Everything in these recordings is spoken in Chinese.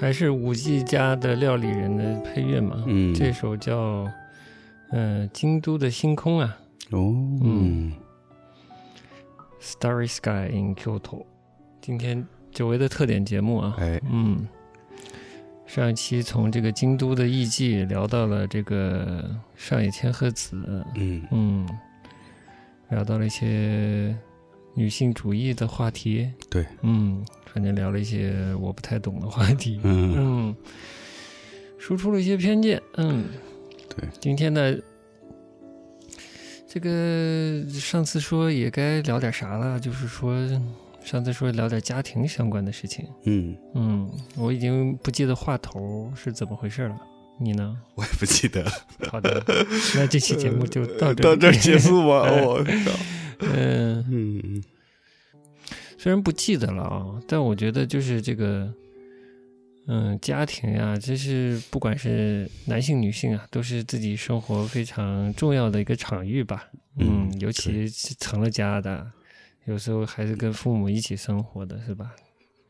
还是五 G 家的料理人的配乐嘛。嗯，这首叫嗯、呃京都的星空啊。哦，嗯，Starry Sky in Kyoto。今天久违的特点节目啊，哎，嗯，上一期从这个京都的艺伎聊到了这个上野千鹤子，嗯。嗯，聊到了一些女性主义的话题，对，嗯，反正聊了一些我不太懂的话题，嗯，嗯，输出了一些偏见，嗯，对，今天呢，这个上次说也该聊点啥了，就是说上次说聊点家庭相关的事情，嗯，嗯，我已经不记得话头是怎么回事了，你呢？我也不记得，好的，那这期节目就到这 到这儿结束吗？哎。我靠，嗯，嗯虽然不记得了啊，但我觉得就是这个，嗯，家庭呀、这是不管是男性女性啊，都是自己生活非常重要的一个场域吧。嗯尤其是成了家的，有时候还是跟父母一起生活的，是吧？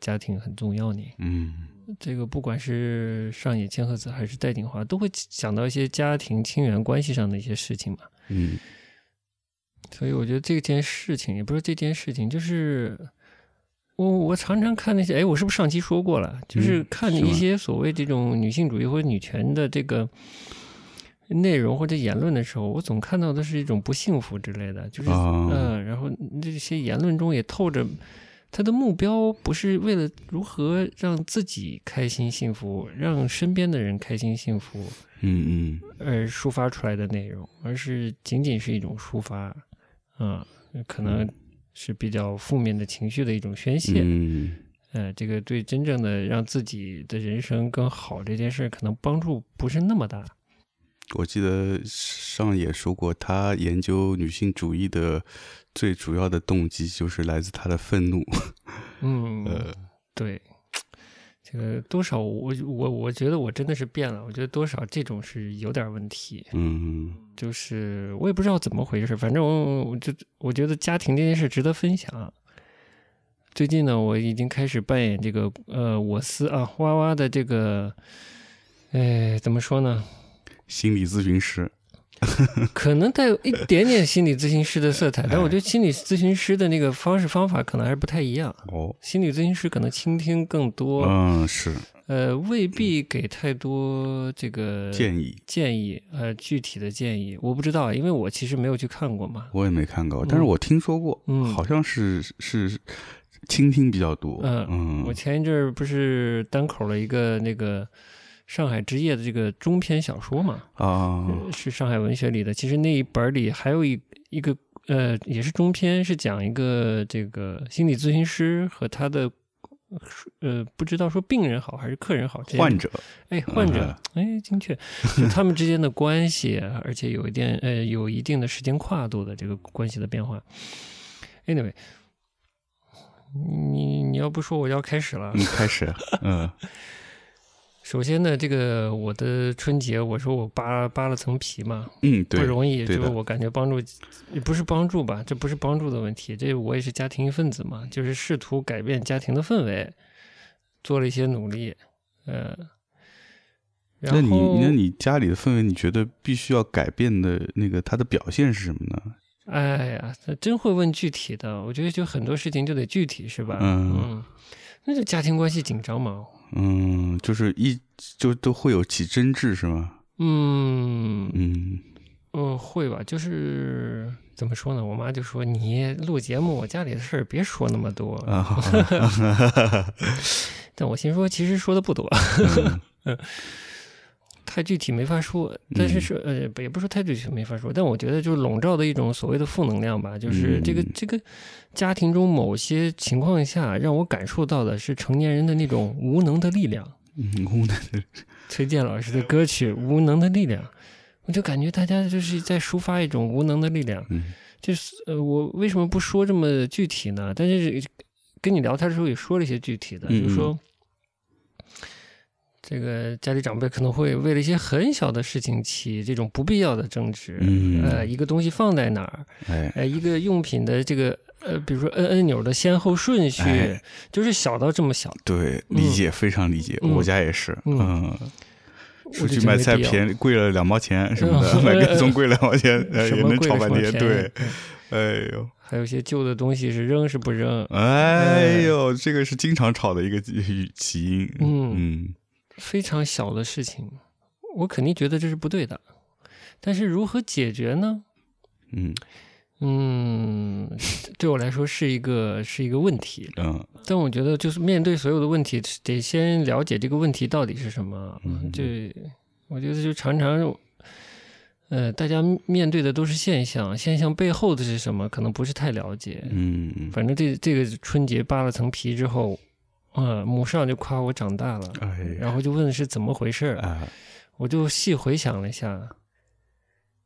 家庭很重要呢。嗯这个不管是上野千鹤子还是戴锦华，都会想到一些家庭亲缘关系上的一些事情嘛。嗯所以我觉得这件事情也不是这件事情，就是我我常常看那些，哎，我是不是上期说过了？就是嗯看一些所谓这种女性主义或者女权的这个内容或者言论的时候，我总看到的是一种不幸福之类的，就是嗯、啊然后这些言论中也透着。他的目标不是为了如何让自己开心幸福，让身边的人开心幸福，嗯嗯而抒发出来的内容，而是仅仅是一种抒发，啊、可能是比较负面的情绪的一种宣泄。嗯呃，这个对真正的让自己的人生更好这件事，可能帮助不是那么大。我记得上野说过，他研究女性主义的最主要的动机就是来自他的愤怒。嗯，呃，对，这个多少我我我觉得我真的是变了，我觉得多少这种是有点问题。嗯就是我也不知道怎么回事，反正我我就我觉得家庭这件事值得分享。最近呢，我已经开始扮演这个呃我司啊哇哇的这个，哎，怎么说呢？心理咨询师。可能带有一点点心理咨询师的色彩，但我觉得心理咨询师的那个方式方法可能还是不太一样。哦，心理咨询师可能倾听更多，嗯，是。呃，未必给太多这个建议，建议，呃，具体的建议。我不知道，因为我其实没有去看过嘛。我也没看过，但是我听说过，嗯。好像是是倾听比较多。嗯嗯，我前一阵儿不是单口了一个那个上海之夜的这个中篇小说嘛，啊，呃是上海文学里的。其实那一本里还有一一个呃，也是中篇，是讲一个这个心理咨询师和他的呃，不知道说病人好还是客人好，这患者，哎，患者，哎，精确，就他们之间的关系，而且有一点呃，有一定的时间跨度的这个关系的变化。Anyway，你你要不说我要开始了。你，开始，嗯 首先呢，这个我的春节，我说我扒扒了层皮嘛，嗯，对，不容易，就是我感觉帮助，也不是帮助吧，这不是帮助的问题，这我也是家庭一份子嘛，就是试图改变家庭的氛围，做了一些努力，呃。然那你那你家里的氛围，你觉得必须要改变的那个它的表现是什么呢？哎呀，他真会问具体的，我觉得就很多事情就得具体，是吧？嗯那就家庭关系紧张嘛。嗯，就是一就都会有起争执是吗？嗯嗯嗯，会吧？就是怎么说呢？我妈就说你录节目，我家里的事儿别说那么多。啊，但我心说，其实说的不多，嗯 太具体没法说。但是是呃，也不是说太具体没法说，但我觉得就是笼罩的一种所谓的负能量吧，就是这个、嗯这个家庭中某些情况下，让我感受到的是成年人的那种无能的力量。嗯，无能的，崔健老师的歌曲《无能的力量》，我就感觉大家就是在抒发一种无能的力量。嗯就是呃，我为什么不说这么具体呢？但是跟你聊天的时候也说了一些具体的，嗯就是说这个家里长辈可能会为了一些很小的事情起这种不必要的争执。嗯呃，一个东西放在哪儿，哎，呃，一个用品的这个呃，比如说摁按钮的先后顺序，哎就是小到这么小，对，理解非常理解，嗯我家也是，嗯嗯。出去买菜便宜贵了两毛钱什么的，嗯买个葱贵两毛钱，也能贵了什么炒半天。对哎呦，还有一些旧的东西是扔是不扔，哎呦，这个是经常吵的一个起起因。嗯嗯非常小的事情，我肯定觉得这是不对的。但是如何解决呢？嗯嗯，对我来说是一个是一个问题。嗯但我觉得，就是面对所有的问题，得先了解这个问题到底是什么。嗯对，我觉得就常常，呃，大家面对的都是现象，现象背后的是什么，可能不是太了解。嗯嗯，反正这这个春节扒了层皮之后，啊、母上就夸我长大了，哎然后就问是怎么回事儿，啊，我就细回想了一下，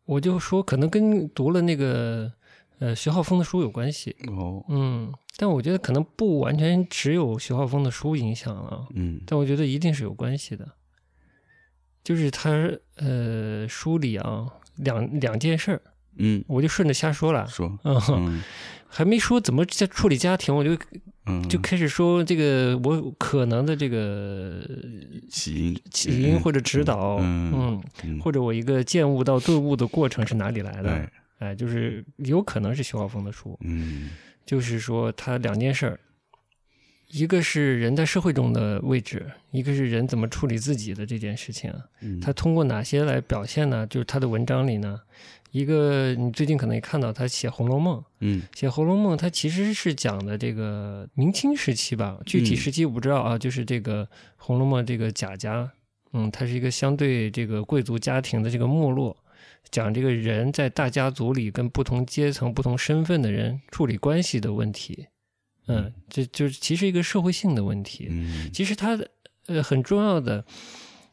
我就说可能跟读了那个呃徐浩峰的书有关系，哦，嗯，但我觉得可能不完全只有徐浩峰的书影响了，嗯但我觉得一定是有关系的，就是他呃书里啊两两件事儿，嗯，我就顺着瞎说了，说，嗯，嗯还没说怎么在处理家庭，我就嗯，就开始说这个我可能的这个起因起因或者指导，嗯或者我一个见悟到顿悟的过程是哪里来的？哎。哎，就是有可能是徐浩峰的书，嗯。就是说他两件事儿，一个是人在社会中的位置，一个是人怎么处理自己的这件事情。嗯，他通过哪些来表现呢？就是他的文章里呢，一个你最近可能也看到他写《红楼梦》，嗯写《红楼梦》，他其实是讲的这个明清时期吧，具体嗯时期我不知道啊，就是这个《红楼梦》这个贾家，嗯，它是一个相对这个贵族家庭的这个没落，讲这个人在大家族里跟不同阶层、不同身份的人处理关系的问题，嗯，这就是其实一个社会性的问题。嗯其实它的呃很重要的，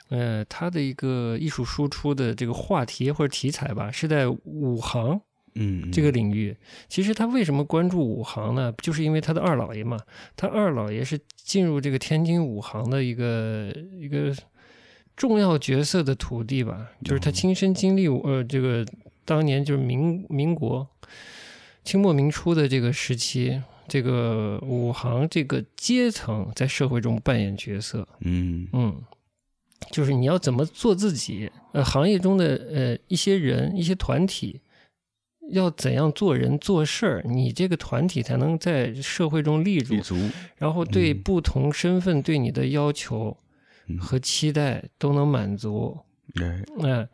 呃，它的一个艺术输出的这个话题或者题材吧，是在武行。嗯这个领域，其实他为什么关注武行呢？就是因为他的二老爷嘛，他二老爷是进入这个天津武行的一个一个重要角色的徒弟吧，就是他亲身经历呃这个当年就是民民国清末民初的这个时期，这个武行这个阶层在社会中扮演角色，嗯。嗯，就是你要怎么做自己，呃，行业中的呃一些人、一些团体，要怎样做人做事儿，你这个团体才能在社会中立住立，足，然后对嗯。不同身份对你的要求嗯。和期待都能满足，哎嗯、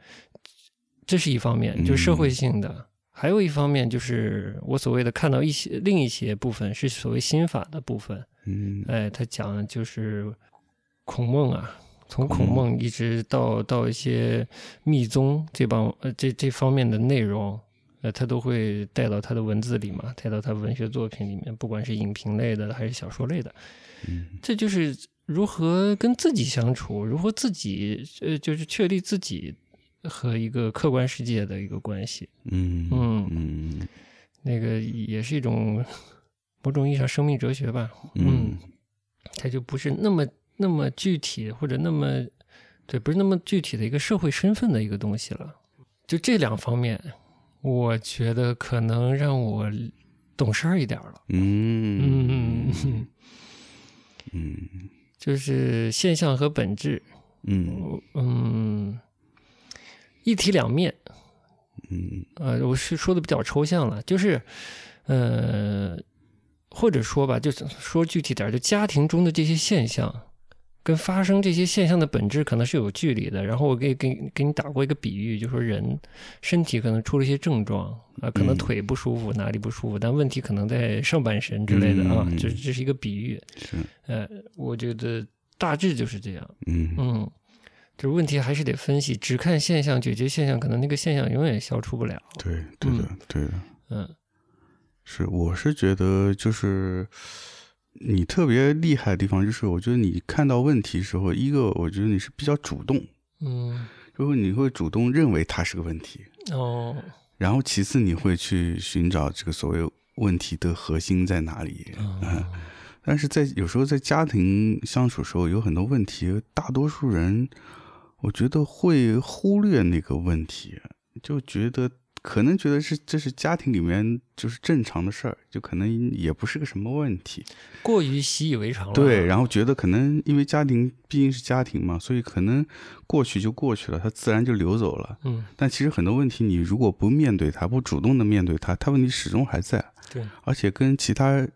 这是一方面，就是社会性的。还有一方面就是我所谓的看到一些另一些部分是所谓心法的部分，嗯。哎，他讲的就是孔孟啊，从孔孟一直到到一些密宗这帮呃这这方面的内容，呃，他都会带到他的文字里嘛，带到他文学作品里面，不管是影评类的还是小说类的，嗯。这就是如何跟自己相处，如何自己呃就是确立自己和一个客观世界的一个关系，嗯嗯嗯。那个也是一种某种意义上生命哲学吧，嗯。它就不是那么那么具体或者那么对，不是那么具体的一个社会身份的一个东西了。就这两方面，我觉得可能让我懂事儿一点儿了。嗯。嗯嗯，嗯 就是现象和本质，嗯。嗯，一体两面。嗯呃，我是说的比较抽象了，就是呃，或者说吧，就是说具体点儿，就家庭中的这些现象，跟发生这些现象的本质可能是有距离的。然后我给给给你打过一个比喻，就说人身体可能出了一些症状啊、可能嗯腿不舒服，哪里不舒服，但问题可能在上半身之类的啊，嗯这这是一个比喻。是呃，我觉得大致就是这样。嗯嗯，就是问题还是得分析，只看现象解决现象，可能那个现象永远消除不了。对对的对的。嗯是，我是觉得就是你特别厉害的地方，就是我觉得你看到问题时候，一个我觉得你是比较主动，嗯就是你会主动认为它是个问题，哦然后其次你会去寻找这个所谓问题的核心在哪里。哦但是在有时候在家庭相处时候，有很多问题，大多数人我觉得会忽略那个问题，就觉得可能觉得是这是家庭里面就是正常的事儿，就可能也不是个什么问题。过于习以为常了。对，然后觉得可能因为家庭毕竟是家庭嘛，所以可能过去就过去了，它自然就流走了。嗯，但其实很多问题，你如果不面对它，不主动的面对它，它问题始终还在。对，而且跟其他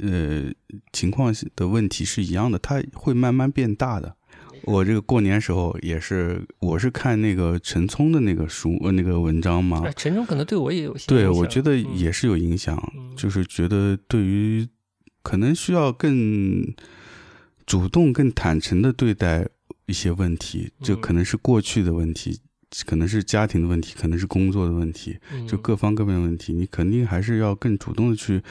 呃情况的问题是一样的，它会慢慢变大的。我这个过年时候也是，我是看那个陈聪的那个书呃那个文章嘛，哎，陈聪可能对我也有对，影响我觉得嗯。也是有影响，嗯。就是觉得对于可能需要更主动、更坦诚的对待一些问题，就嗯可能是过去的问题，可能是家庭的问题，可能是工作的问题，就嗯各方各面的问题，你肯定还是要更主动的去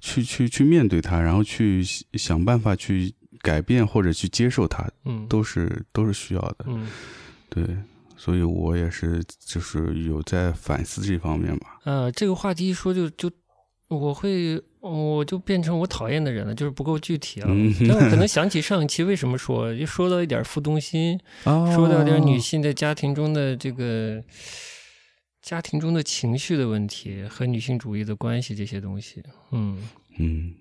去去去面对它，然后去想办法去改变或者去接受它，嗯都是都是需要的。嗯对，所以我也是就是有在反思这方面吧。呃，这个话题一说就就我会我就变成我讨厌的人了，就是不够具体啊。嗯但我可能想起上一期为什么说，就说到一点负东心，哦说到点女性在家庭中的这个家庭中的情绪的问题和女性主义的关系这些东西。嗯，嗯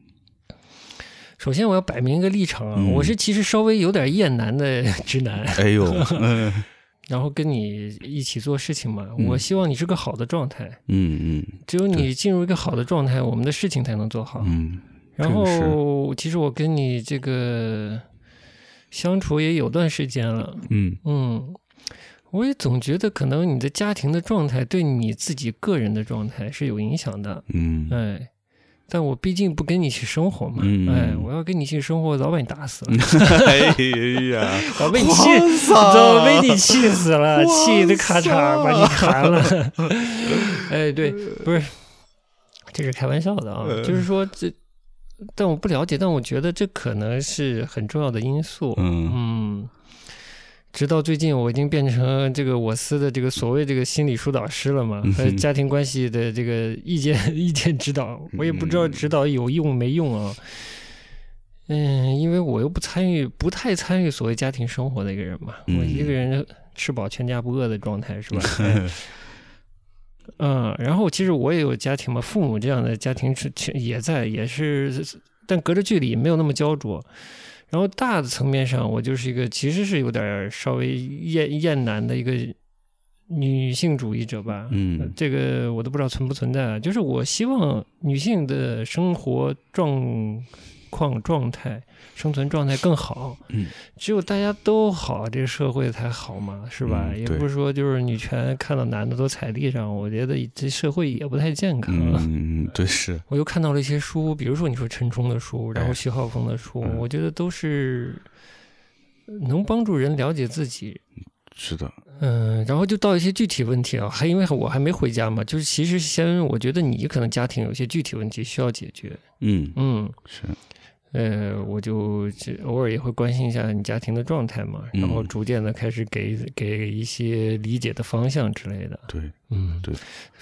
首先我要摆明一个立场啊，嗯。我是其实稍微有点厌男的 直男，哎呦，嗯 然后跟你一起做事情嘛，嗯。我希望你是个好的状态。嗯嗯。只有你进入一个好的状态，我们的事情才能做好。嗯，然后，其实我跟你这个相处也有段时间了，嗯。嗯，我也总觉得可能你的家庭的状态对你自己个人的状态是有影响的，嗯。哎。但我毕竟不跟你一起生活嘛，嗯哎，我要跟你一起生活，早把你打死了，哎呀，早被你气，哇 早被你气死了，哇气的咔嚓塞把你砍了。哎，对，不是，这是开玩笑的啊，呃就是说这，但我不了解，但我觉得这可能是很重要的因素。嗯。嗯，直到最近，我已经变成这个我司的这个所谓这个心理疏导师了嘛，和家庭关系的这个意见 意见指导，我也不知道嗯指导有用没用啊。嗯，因为我又不参与，不太参与所谓家庭生活的一个人嘛，我一个人吃饱全家不饿的状态是吧？哎嗯，然后其实我也有家庭嘛，父母这样的家庭是也在，也是，但隔着距离没有那么焦灼。然后大的层面上，我就是一个其实是有点稍微厌厌男的一个女性主义者吧。呃嗯这个我都不知道存不存在啊。就是我希望女性的生活状况、状态、生存状态更好。嗯，只有大家都好，这个社会才好嘛，是吧？也不是说就是女权看到男的都踩地上，我觉得这社会也不太健康。嗯，对是，我又看到了一些书，比如说你说陈冲的书，然后哎徐浩峰的书，嗯我觉得都是能帮助人了解自己。是的，嗯，然后就到一些具体问题啊，还因为我还没回家嘛，就是其实先我觉得你可能家庭有些具体问题需要解决。嗯嗯，是，呃，我就偶尔也会关心一下你家庭的状态嘛，然后嗯逐渐的开始给给一些理解的方向之类的。对，嗯，对。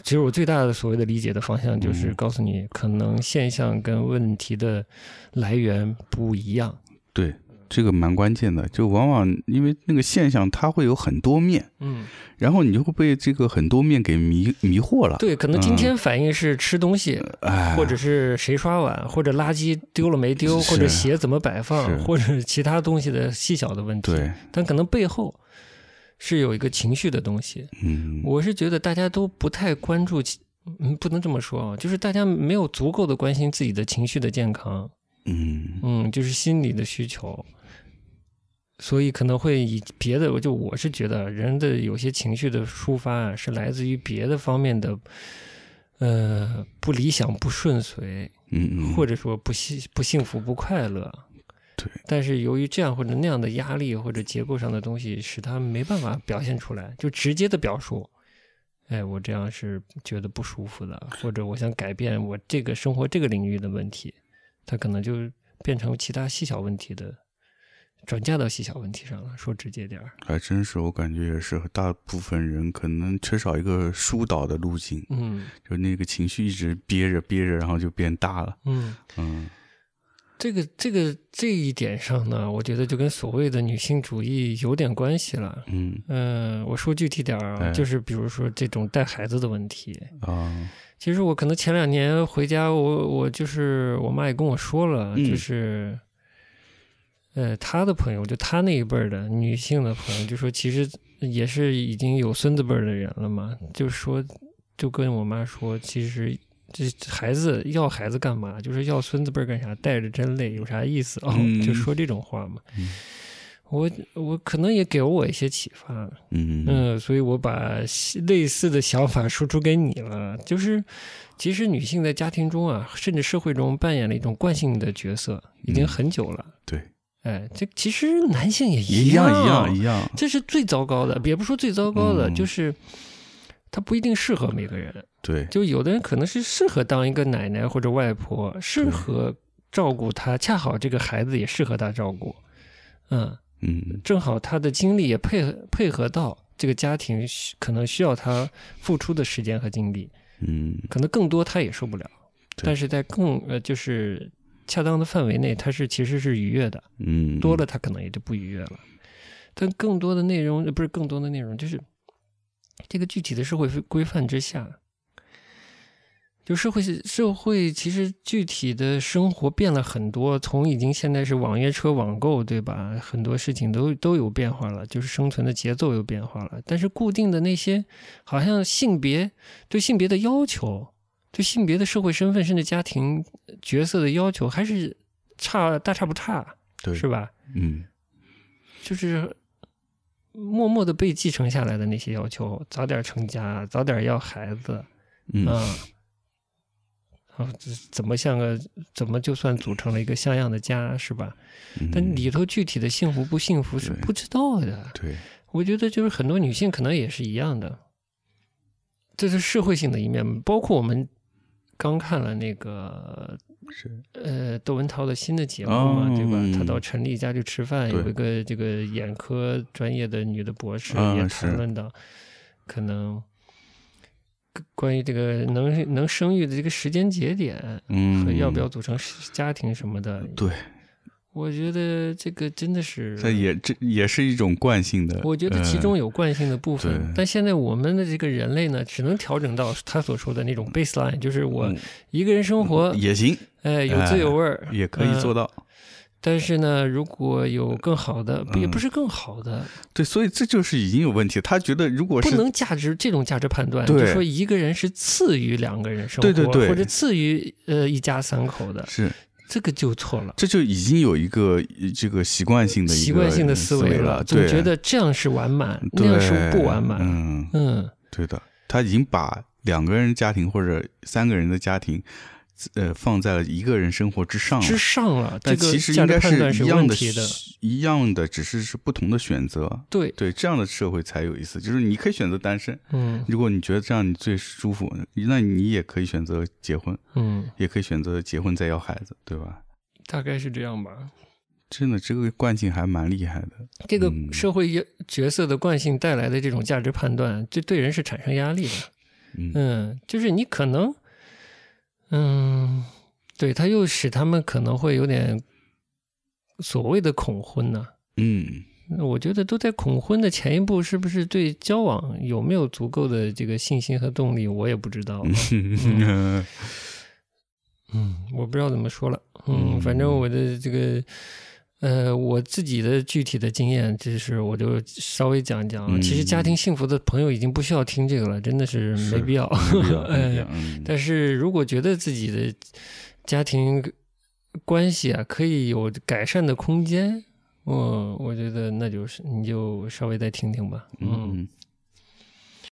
其实我最大的所谓的理解的方向，就是嗯告诉你，可能现象跟问题的来源不一样。对，这个蛮关键的，就往往因为那个现象它会有很多面，嗯，然后你就会被这个很多面给迷迷惑了。，对，可能今天反应是吃东西，哎，或者是谁刷碗，或者垃圾丢了没丢，或者鞋怎么摆放，或者其他东西的细小的问题。对，但可能背后是有一个情绪的东西。嗯，我是觉得大家都不太关注，嗯，不能这么说啊，就是大家没有足够的关心自己的情绪的健康，嗯。嗯，就是心理的需求，所以可能会以别的，就我是觉得人的有些情绪的抒发啊，是来自于别的方面的，呃，不理想、不顺遂，嗯嗯，或者说不幸、不幸福、不快乐。对，但是由于这样或者那样的压力或者结构上的东西，使他没办法表现出来，就直接的表述，哎，我这样是觉得不舒服的，或者我想改变我这个生活这个领域的问题，他可能就变成其他细小问题的，转嫁到细小问题上了。说直接点儿，还真是，我感觉也是，大部分人可能缺少一个疏导的路径，嗯就那个情绪一直憋着憋着，然后就变大了。嗯。嗯这个这个这一点上呢，我觉得就跟所谓的女性主义有点关系了。嗯嗯、我说具体点儿啊，哎就是比如说这种带孩子的问题。啊，其实我可能前两年回家，我我就是我妈也跟我说了，嗯就是，呃，她的朋友，就她那一辈儿的女性的朋友，就说其实也是已经有孙子辈儿的人了嘛，就说就跟我妈说，其实这孩子要孩子干嘛？就是要孙子辈儿干啥？带着真累，有啥意思哦？嗯就说这种话嘛。嗯我我可能也给了我一些启发，嗯嗯，所以我把类似的想法输出给你了。就是，其实女性在家庭中啊，甚至社会中扮演了一种惯性的角色，已经嗯很久了。对，哎，这其实男性也一样样。一样一样，这是最糟糕的，也不说最糟糕的，嗯。就是他不一定适合每个人。对，就有的人可能是适合当一个奶奶或者外婆，适合照顾他，恰好这个孩子也适合他照顾。嗯，嗯。正好他的精力也配合配合到这个家庭可能需要他付出的时间和精力，嗯。可能更多他也受不了，但是在更呃就是恰当的范围内，它是其实是愉悦的，嗯，多了它可能也就不愉悦了。但更多的内容呃不是更多的内容，就是这个具体的社会规范之下，就社会社会，其实具体的生活变了很多，从已经现在是网约车、网购，对吧？很多事情都都有变化了，就是生存的节奏有变化了。但是固定的那些，好像性别对性别的要求，对性别的社会身份，甚至家庭角色的要求，还是差大差不差，对，是吧？嗯就是默默的被继承下来的那些要求，早点成家，早点要孩子，嗯啊，啊，这怎么像个怎么就算组成了一个像样的家，是吧？嗯，但里头具体的幸福不幸福是不知道的。对，我觉得就是很多女性可能也是一样的，这是社会性的一面，包括我们刚看了那个是，呃窦文涛的新的节目嘛，对吧？嗯他到陈丽家去吃饭，有一个这个眼科专业的女的博士啊也是谈论到，可能关于这个能能生育的这个时间节点嗯，和要不要。组成家庭什么的，对，我觉得这个真的是这也这也是一种惯性的，我觉得其呃中有惯性的部分，对但现在我们的这个人类呢，只能调整到他所说的那种 baseline，就是我嗯一个人生活，也行，哎，有滋有味儿，也可以做到。到。但是呢，如果有更好的，也嗯不是更好的，对，所以这就是已经有问题。他觉得如果是不能价值这种价值判断，就说一个人是次于两个人生活，对对对或者次于呃一家三口的，是，这个就错了。这就已经有一个呃这个习惯性的一个习惯性的思维了，总觉得这样是完满，那样是不完满。嗯，嗯，对的，他已经把两个人家庭或者三个人的家庭，呃，放在了一个人生活之上之上了，这其实应该价值判断一样的。一样的，只是是不同的选择。对，对，这样的社会才有意思。就是你可以选择单身，嗯如果你觉得这样你最舒服，那你也可以选择结婚，嗯，也可以选择结婚再要孩子，对吧？大概是这样吧。真的，这个惯性还蛮厉害的。这个嗯社会角色的惯性带来的这种价值判断，这对人是产生压力的。嗯嗯，就是你可能，嗯，对，他又使他们可能会有点所谓的恐婚呢、嗯，我觉得都在恐婚的前一步，是不是对交往有没有足够的这个信心和动力，我也不知道。嗯嗯，我不知道怎么说了。嗯，嗯反正我的这个，呃，我自己的具体的经验，就是我就稍微讲一讲。嗯其实家庭幸福的朋友已经不需要听这个了，真的是是没必要。哎，嗯但是如果觉得自己的家庭关系啊可以有改善的空间，我我觉得那就是你就稍微再听听吧。嗯，嗯，